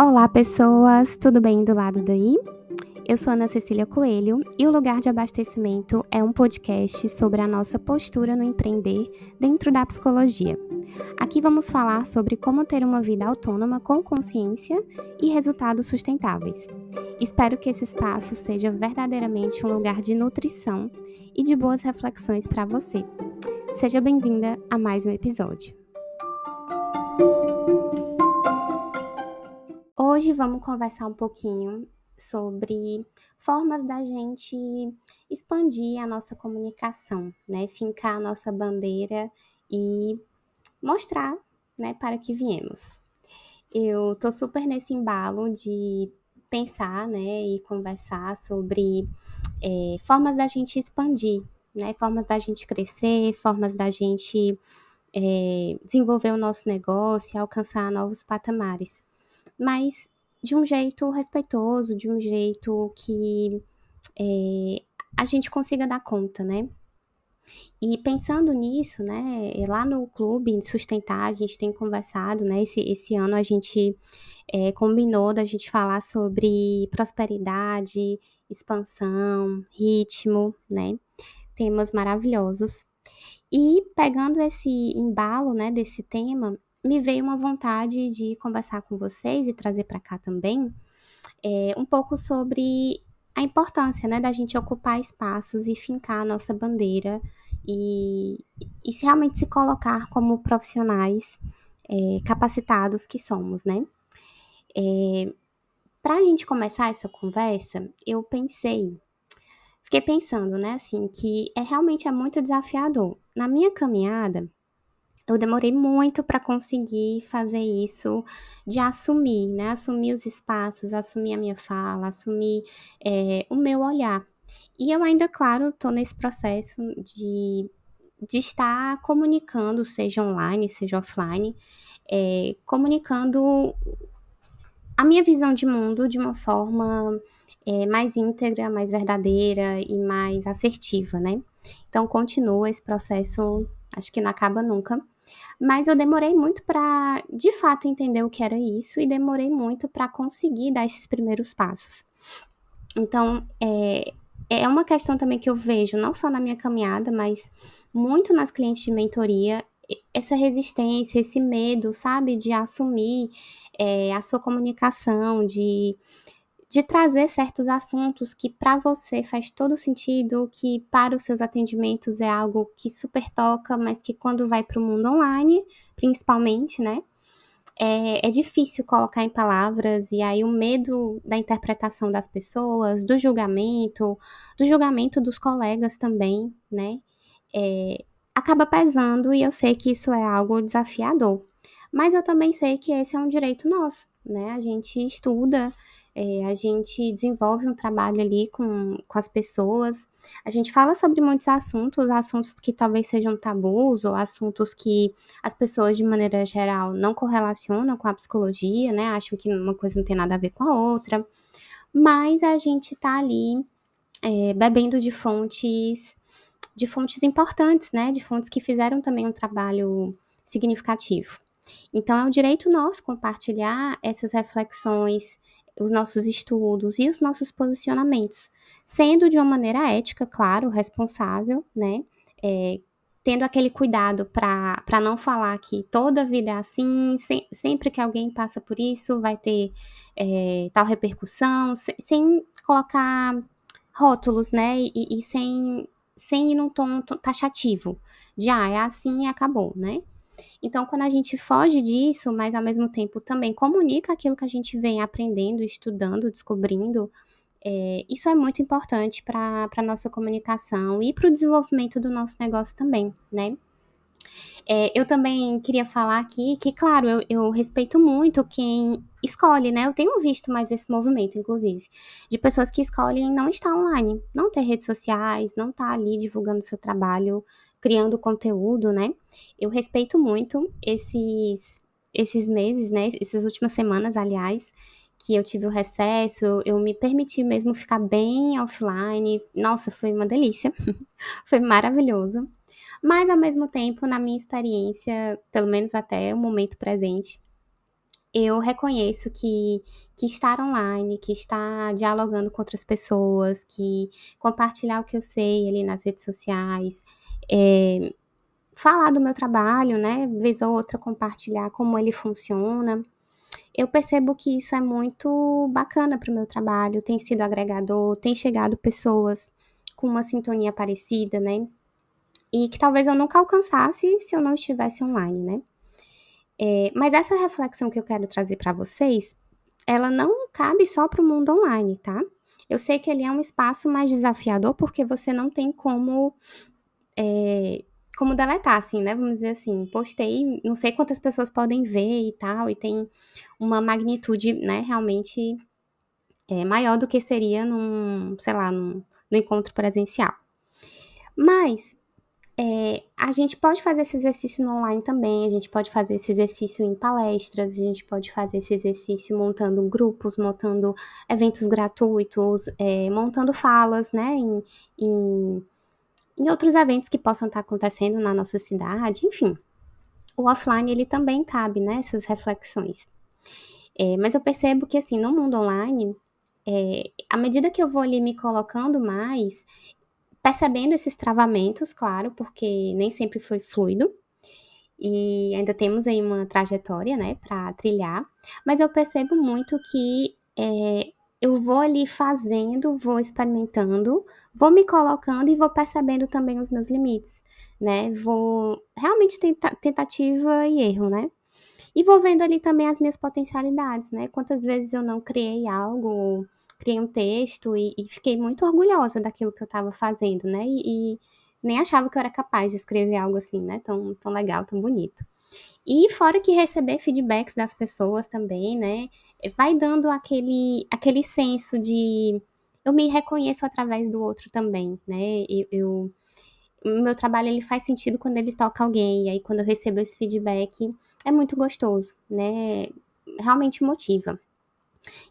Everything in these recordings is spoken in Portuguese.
Olá, pessoas! Tudo bem do lado daí? Eu sou Ana Cecília Coelho e o Lugar de Abastecimento é um podcast sobre a nossa postura no empreender dentro da psicologia. Aqui vamos falar sobre como ter uma vida autônoma com consciência e resultados sustentáveis. Espero que esse espaço seja verdadeiramente um lugar de nutrição e de boas reflexões para você. Seja bem-vinda a mais um episódio. Hoje vamos conversar um pouquinho sobre formas da gente expandir a nossa comunicação, né? Fincar a nossa bandeira e mostrar, né, para que viemos. Eu tô super nesse embalo de pensar, né, e conversar sobre é, formas da gente expandir, né, formas da gente crescer, formas da gente é, desenvolver o nosso negócio e alcançar novos patamares. Mas de um jeito respeitoso, de um jeito que é, a gente consiga dar conta, né? E pensando nisso, né, lá no clube Sustentar, a gente tem conversado, né, esse, esse ano a gente é, combinou da gente falar sobre prosperidade, expansão, ritmo, né, temas maravilhosos. E pegando esse embalo, né, desse tema, me veio uma vontade de conversar com vocês e trazer para cá também é, um pouco sobre a importância né, da gente ocupar espaços e fincar a nossa bandeira e, e se realmente se colocar como profissionais é, capacitados que somos, né? É, para a gente começar essa conversa, eu pensei, fiquei pensando, né, assim, que é realmente é muito desafiador. Na minha caminhada, eu demorei muito para conseguir fazer isso, de assumir, né? Assumir os espaços, assumir a minha fala, assumir é, o meu olhar. E eu ainda, claro, estou nesse processo de, de estar comunicando, seja online, seja offline, é, comunicando a minha visão de mundo de uma forma é, mais íntegra, mais verdadeira e mais assertiva, né? Então, continua esse processo, acho que não acaba nunca. Mas eu demorei muito para, de fato, entender o que era isso e demorei muito para conseguir dar esses primeiros passos. Então, é, é uma questão também que eu vejo, não só na minha caminhada, mas muito nas clientes de mentoria, essa resistência, esse medo, sabe, de assumir é, a sua comunicação, de de trazer certos assuntos que para você faz todo sentido, que para os seus atendimentos é algo que super toca, mas que quando vai para o mundo online, principalmente, né? É, é, difícil colocar em palavras, e aí o medo da interpretação das pessoas, do julgamento, do julgamento dos colegas também, né? É, acaba pesando, e eu sei que isso é algo desafiador. Mas eu também sei que esse é um direito nosso, né? A gente estuda, é, a gente desenvolve um trabalho ali com, com as pessoas. A gente fala sobre muitos assuntos, assuntos que talvez sejam tabus ou assuntos que as pessoas, de maneira geral, não correlacionam com a psicologia, né? Acham que uma coisa não tem nada a ver com a outra. Mas a gente tá ali é, bebendo de fontes de fontes importantes, né? De fontes que fizeram também um trabalho significativo. Então, é um direito nosso compartilhar essas reflexões, os nossos estudos e os nossos posicionamentos, sendo de uma maneira ética, claro, responsável, né? É, tendo aquele cuidado para não falar que toda vida é assim, se, sempre que alguém passa por isso vai ter é, tal repercussão, se, sem colocar rótulos, né? E, e, sem, sem ir num tom taxativo, de ah, é assim e acabou, né? Então, quando a gente foge disso, mas ao mesmo tempo também comunica aquilo que a gente vem aprendendo, estudando, descobrindo, é, isso é muito importante para a nossa comunicação e para o desenvolvimento do nosso negócio também, né? É, eu também queria falar aqui que, claro, eu, eu, respeito muito quem escolhe, né? Eu tenho visto mais esse movimento, inclusive, de pessoas que escolhem não estar online, não ter redes sociais, não estar tá ali divulgando seu trabalho criando conteúdo, né? Eu respeito muito esses, esses meses, né? Essas últimas semanas, aliás, que eu tive o recesso, eu, eu me permiti mesmo ficar bem offline. Nossa, foi uma delícia. foi maravilhoso. Mas, ao mesmo tempo, na minha experiência, pelo menos até o momento presente, eu reconheço que, que estar online, que estar dialogando com outras pessoas, que compartilhar o que eu sei ali nas redes sociais, é, falar do meu trabalho, né? Vez ou outra compartilhar como ele funciona. Eu percebo que isso é muito bacana para o meu trabalho, tem sido agregador, tem chegado pessoas com uma sintonia parecida, né? E que talvez eu nunca alcançasse se eu não estivesse online, né? É, mas essa reflexão que eu quero trazer para vocês, ela não cabe só para o mundo online, tá? Eu sei que ele é um espaço mais desafiador porque você não tem como é, como deletar, assim, né? Vamos dizer assim, postei, não sei quantas pessoas podem ver e tal, e tem uma magnitude, né, realmente é, maior do que seria num, sei lá, num, no encontro presencial. Mas é, a gente pode fazer esse exercício no online também, a gente pode fazer esse exercício em palestras, a gente pode fazer esse exercício montando grupos, montando eventos gratuitos, é, montando falas, né, em, em, em outros eventos que possam estar acontecendo na nossa cidade, enfim. O offline, ele também cabe, né, essas reflexões. É, mas eu percebo que, assim, no mundo online, é, à medida que eu vou ali me colocando mais, percebendo esses travamentos, claro, porque nem sempre foi fluido. E ainda temos aí uma trajetória, né, para trilhar. Mas eu percebo muito que é, eu vou ali fazendo, vou experimentando, vou me colocando e vou percebendo também os meus limites, né? Vou realmente tenta, tentativa e erro, né? E vou vendo ali também as minhas potencialidades, né? Quantas vezes eu não criei algo criei um texto e, e fiquei muito orgulhosa daquilo que eu estava fazendo, né? E, e, nem achava que eu era capaz de escrever algo assim, né? Tão, tão legal, tão bonito. E fora que receber feedbacks das pessoas também, né? Vai dando aquele, aquele senso de eu me reconheço através do outro também, né? Eu, eu meu trabalho ele faz sentido quando ele toca alguém, e aí quando eu recebo esse feedback é muito gostoso, né? Realmente motiva.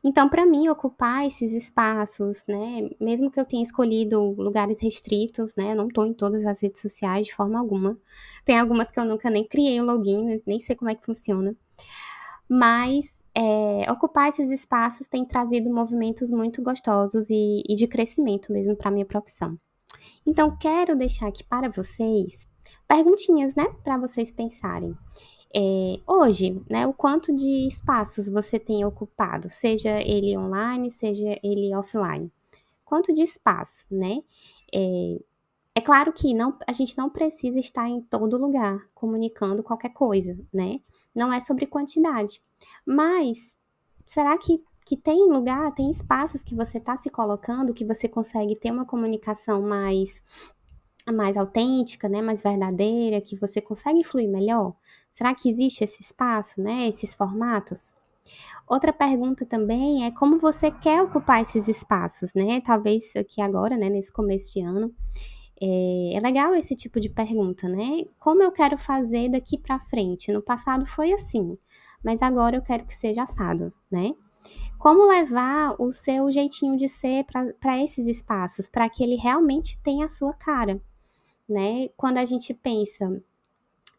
Então, para mim, ocupar esses espaços, né, mesmo que eu tenha escolhido lugares restritos, né, eu não estou em todas as redes sociais de forma alguma. Tem algumas que eu nunca nem criei o login, nem sei como é que funciona. Mas é, ocupar esses espaços tem trazido movimentos muito gostosos e, e de crescimento mesmo para minha profissão. Então, quero deixar aqui para vocês perguntinhas, né, para vocês pensarem. É, hoje, né, o quanto de espaços você tem ocupado, seja ele online, seja ele offline. Quanto de espaço, né? É, é claro que não, a gente não precisa estar em todo lugar comunicando qualquer coisa, né? Não é sobre quantidade. Mas será que, que tem lugar, tem espaços que você está se colocando que você consegue ter uma comunicação mais mais autêntica, né, mais verdadeira, que você consegue fluir melhor? Será que existe esse espaço, né, esses formatos? Outra pergunta também é como você quer ocupar esses espaços, né? Talvez aqui agora, né, nesse começo de ano, é, é legal esse tipo de pergunta, né? Como eu quero fazer daqui para frente? No passado foi assim, mas agora eu quero que seja assado, né? Como levar o seu jeitinho de ser para esses espaços, para que ele realmente tenha a sua cara? né? Quando a gente pensa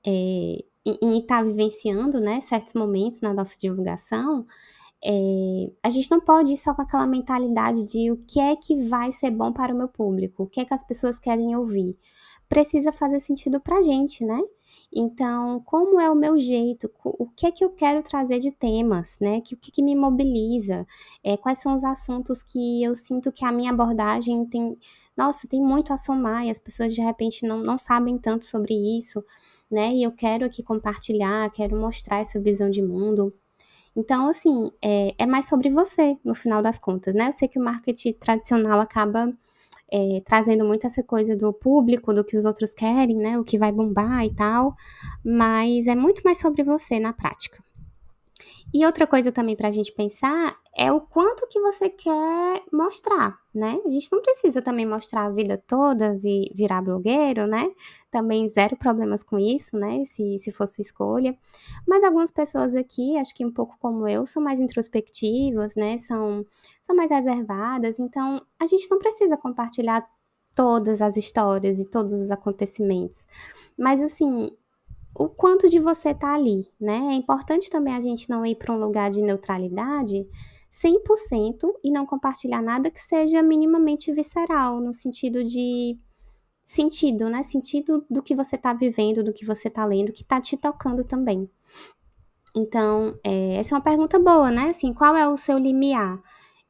é, em estar tá vivenciando, né, certos momentos na nossa divulgação, é, a gente não pode ir só com aquela mentalidade de o que é que vai ser bom para o meu público, o que é que as pessoas querem ouvir. Precisa fazer sentido para a gente, né? Então, como é o meu jeito? O que é que eu quero trazer de temas, né? Que, o que, que me mobiliza? É, quais são os assuntos que eu sinto que a minha abordagem tem, nossa, tem muito a somar e as pessoas de repente não, não sabem tanto sobre isso, né? E eu quero aqui compartilhar, quero mostrar essa visão de mundo. Então, assim, é, é mais sobre você, no final das contas, né? Eu sei que o marketing tradicional acaba é, trazendo muito essa coisa do público, do que os outros querem, né? O que vai bombar e tal, mas é muito mais sobre você na prática. E outra coisa também para a gente pensar é o quanto que você quer mostrar, né? A gente não precisa também mostrar a vida toda, vi, virar blogueiro, né? Também zero problemas com isso, né? Se, se for sua escolha. Mas algumas pessoas aqui, acho que um pouco como eu, são mais introspectivas, né? São, são mais reservadas. Então, a gente não precisa compartilhar todas as histórias e todos os acontecimentos. Mas, assim, o quanto de você tá ali, né? É importante também a gente não ir para um lugar de neutralidade 100% e não compartilhar nada que seja minimamente visceral, no sentido de sentido, né? Sentido do que você tá vivendo, do que você tá lendo, que tá te tocando também. Então, é, essa é uma pergunta boa, né? Assim, qual é o seu limiar?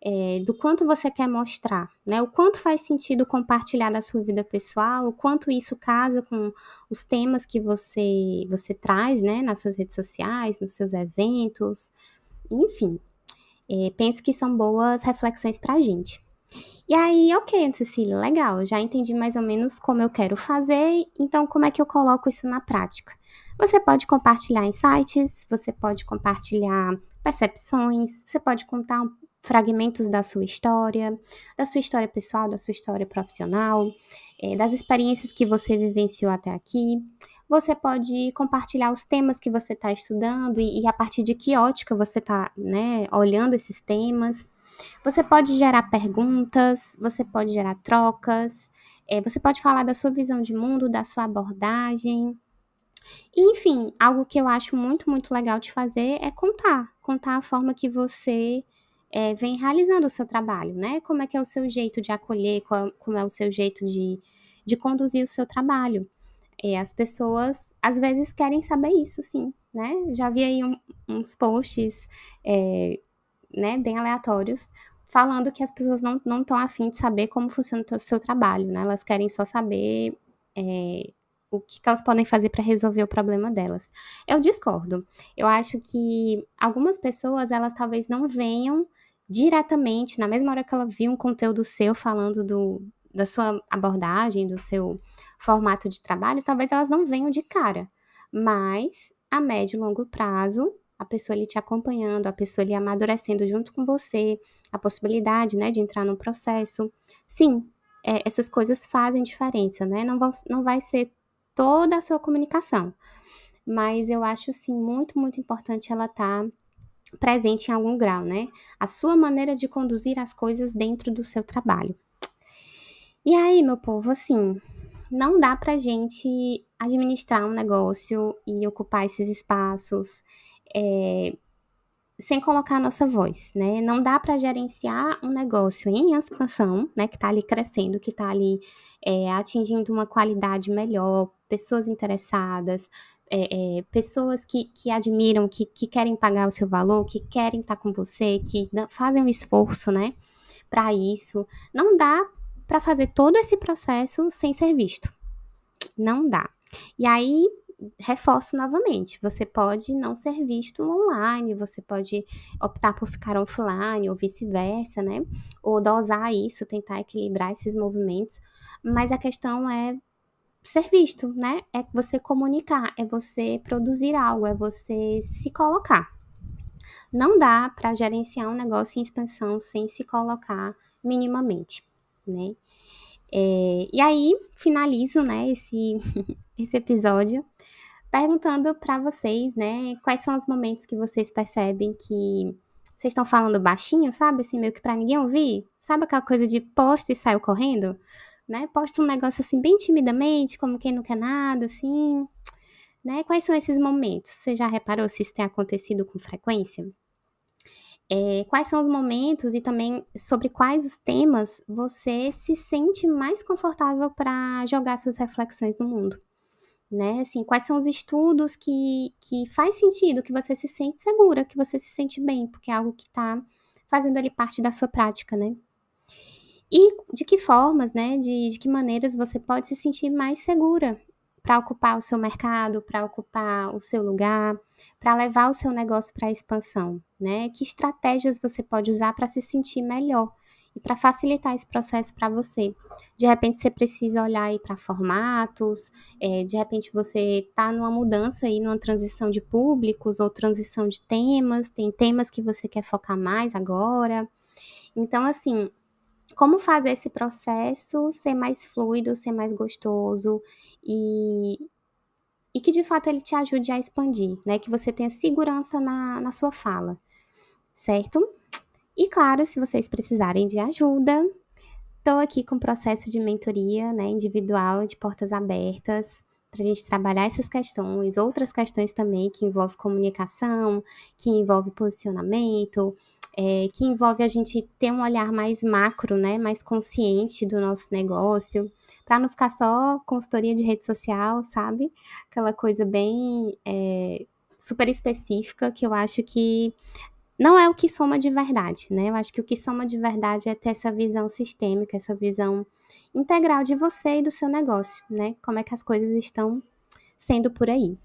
É, do quanto você quer mostrar, né? O quanto faz sentido compartilhar da sua vida pessoal, o quanto isso casa com os temas que você você traz, né? Nas suas redes sociais, nos seus eventos, enfim. É, penso que são boas reflexões para a gente. E aí, ok, Cecília, legal, já entendi mais ou menos como eu quero fazer, então como é que eu coloco isso na prática? Você pode compartilhar insights, você pode compartilhar percepções, você pode contar fragmentos da sua história, da sua história pessoal, da sua história profissional, é, das experiências que você vivenciou até aqui. Você pode compartilhar os temas que você está estudando e, e, a partir de que ótica você está né, olhando esses temas. Você pode gerar perguntas, você pode gerar trocas, é, você pode falar da sua visão de mundo, da sua abordagem. enfim, algo que eu acho muito, muito legal de fazer é contar. Contar a forma que você é, vem realizando o seu trabalho, né? Como é que é o seu jeito de acolher, qual, como é o seu jeito de, de conduzir o seu trabalho. É, as pessoas às vezes querem saber isso, sim, né? Já vi aí um, uns posts é, né, bem aleatórios, falando que as pessoas não estão afim de saber como funciona o seu trabalho, né? Elas querem só saber é, o que, que, elas podem fazer para resolver o problema delas. Eu discordo. Eu acho que algumas pessoas, elas talvez não venham diretamente, na mesma hora que ela viu um conteúdo seu falando do, da sua abordagem, do seu formato de trabalho, talvez elas não venham de cara. Mas, a médio e longo prazo, a pessoa ali te acompanhando, a pessoa ali amadurecendo junto com você, a possibilidade, né, de entrar no processo. Sim, é, essas coisas fazem diferença, né? Não, vão, não vai ser toda a sua comunicação, mas eu acho, sim, muito, muito importante ela estar tá presente em algum grau, né? A sua maneira de conduzir as coisas dentro do seu trabalho. E aí, meu povo, assim, não dá pra gente administrar um negócio e ocupar esses espaços é, sem colocar a nossa voz, né? Não dá para gerenciar um negócio em expansão, né? Que está ali crescendo, que está ali é, atingindo uma qualidade melhor, pessoas interessadas, é, é, pessoas que, que admiram, que, que querem pagar o seu valor, que querem estar com você, que fazem um esforço, né? Para isso. Não dá para fazer todo esse processo sem ser visto. Não dá. E aí, reforço novamente, você pode não ser visto online, você pode optar por ficar offline ou vice-versa, né? Ou dosar isso, tentar equilibrar esses movimentos, mas a questão é ser visto, né? É você comunicar, é você produzir algo, é você se colocar. Não dá para gerenciar um negócio em expansão sem se colocar minimamente, né? É, e aí, finalizo, né, esse, esse episódio perguntando para vocês, né, quais são os momentos que vocês percebem que vocês estão falando baixinho, sabe? Assim, meio que para ninguém ouvir. Sabe aquela coisa de posto e saiu correndo? Né? Posta um negócio assim bem timidamente, como quem não quer nada, assim. Né? Quais são esses momentos? Você já reparou se isso tem acontecido com frequência? É, quais são os momentos e também sobre quais os temas você se sente mais confortável para jogar suas reflexões no mundo? né? Assim, quais são os estudos que, que faz sentido, que você se sente segura, que você se sente bem, porque é algo que está fazendo ali parte da sua prática, né? E de que formas, né? De, de que maneiras você pode se sentir mais segura para ocupar o seu mercado, para ocupar o seu lugar, para levar o seu negócio para a expansão, né? Que estratégias você pode usar para se sentir melhor e para facilitar esse processo para você. De repente você precisa olhar aí para formatos, é, de repente você está numa mudança aí, numa transição de públicos ou transição de temas, tem temas que você quer focar mais agora. Então, assim, como fazer esse processo ser mais fluido, ser mais gostoso e, e que de fato ele te ajude a expandir, né? Que você tenha segurança na, na sua fala, certo? E claro, se vocês precisarem de ajuda, estou aqui com o processo de mentoria né, individual de portas abertas para a gente trabalhar essas questões, outras questões também que envolvem comunicação, que envolve posicionamento, é, que envolve a gente ter um olhar mais macro, né, mais consciente do nosso negócio, para não ficar só consultoria de rede social, sabe? Aquela coisa bem é, super específica que eu acho que não é o que soma de verdade, né? Eu acho que o que soma de verdade é ter essa visão sistêmica, essa visão integral de você e do seu negócio, né? Como é que as coisas estão sendo por aí.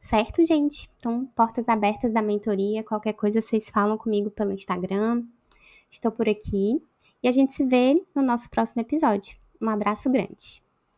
Certo, gente? Então, portas abertas da mentoria, qualquer coisa vocês falam comigo pelo Instagram. Estou por aqui e a gente se vê no nosso próximo episódio. Um abraço grande.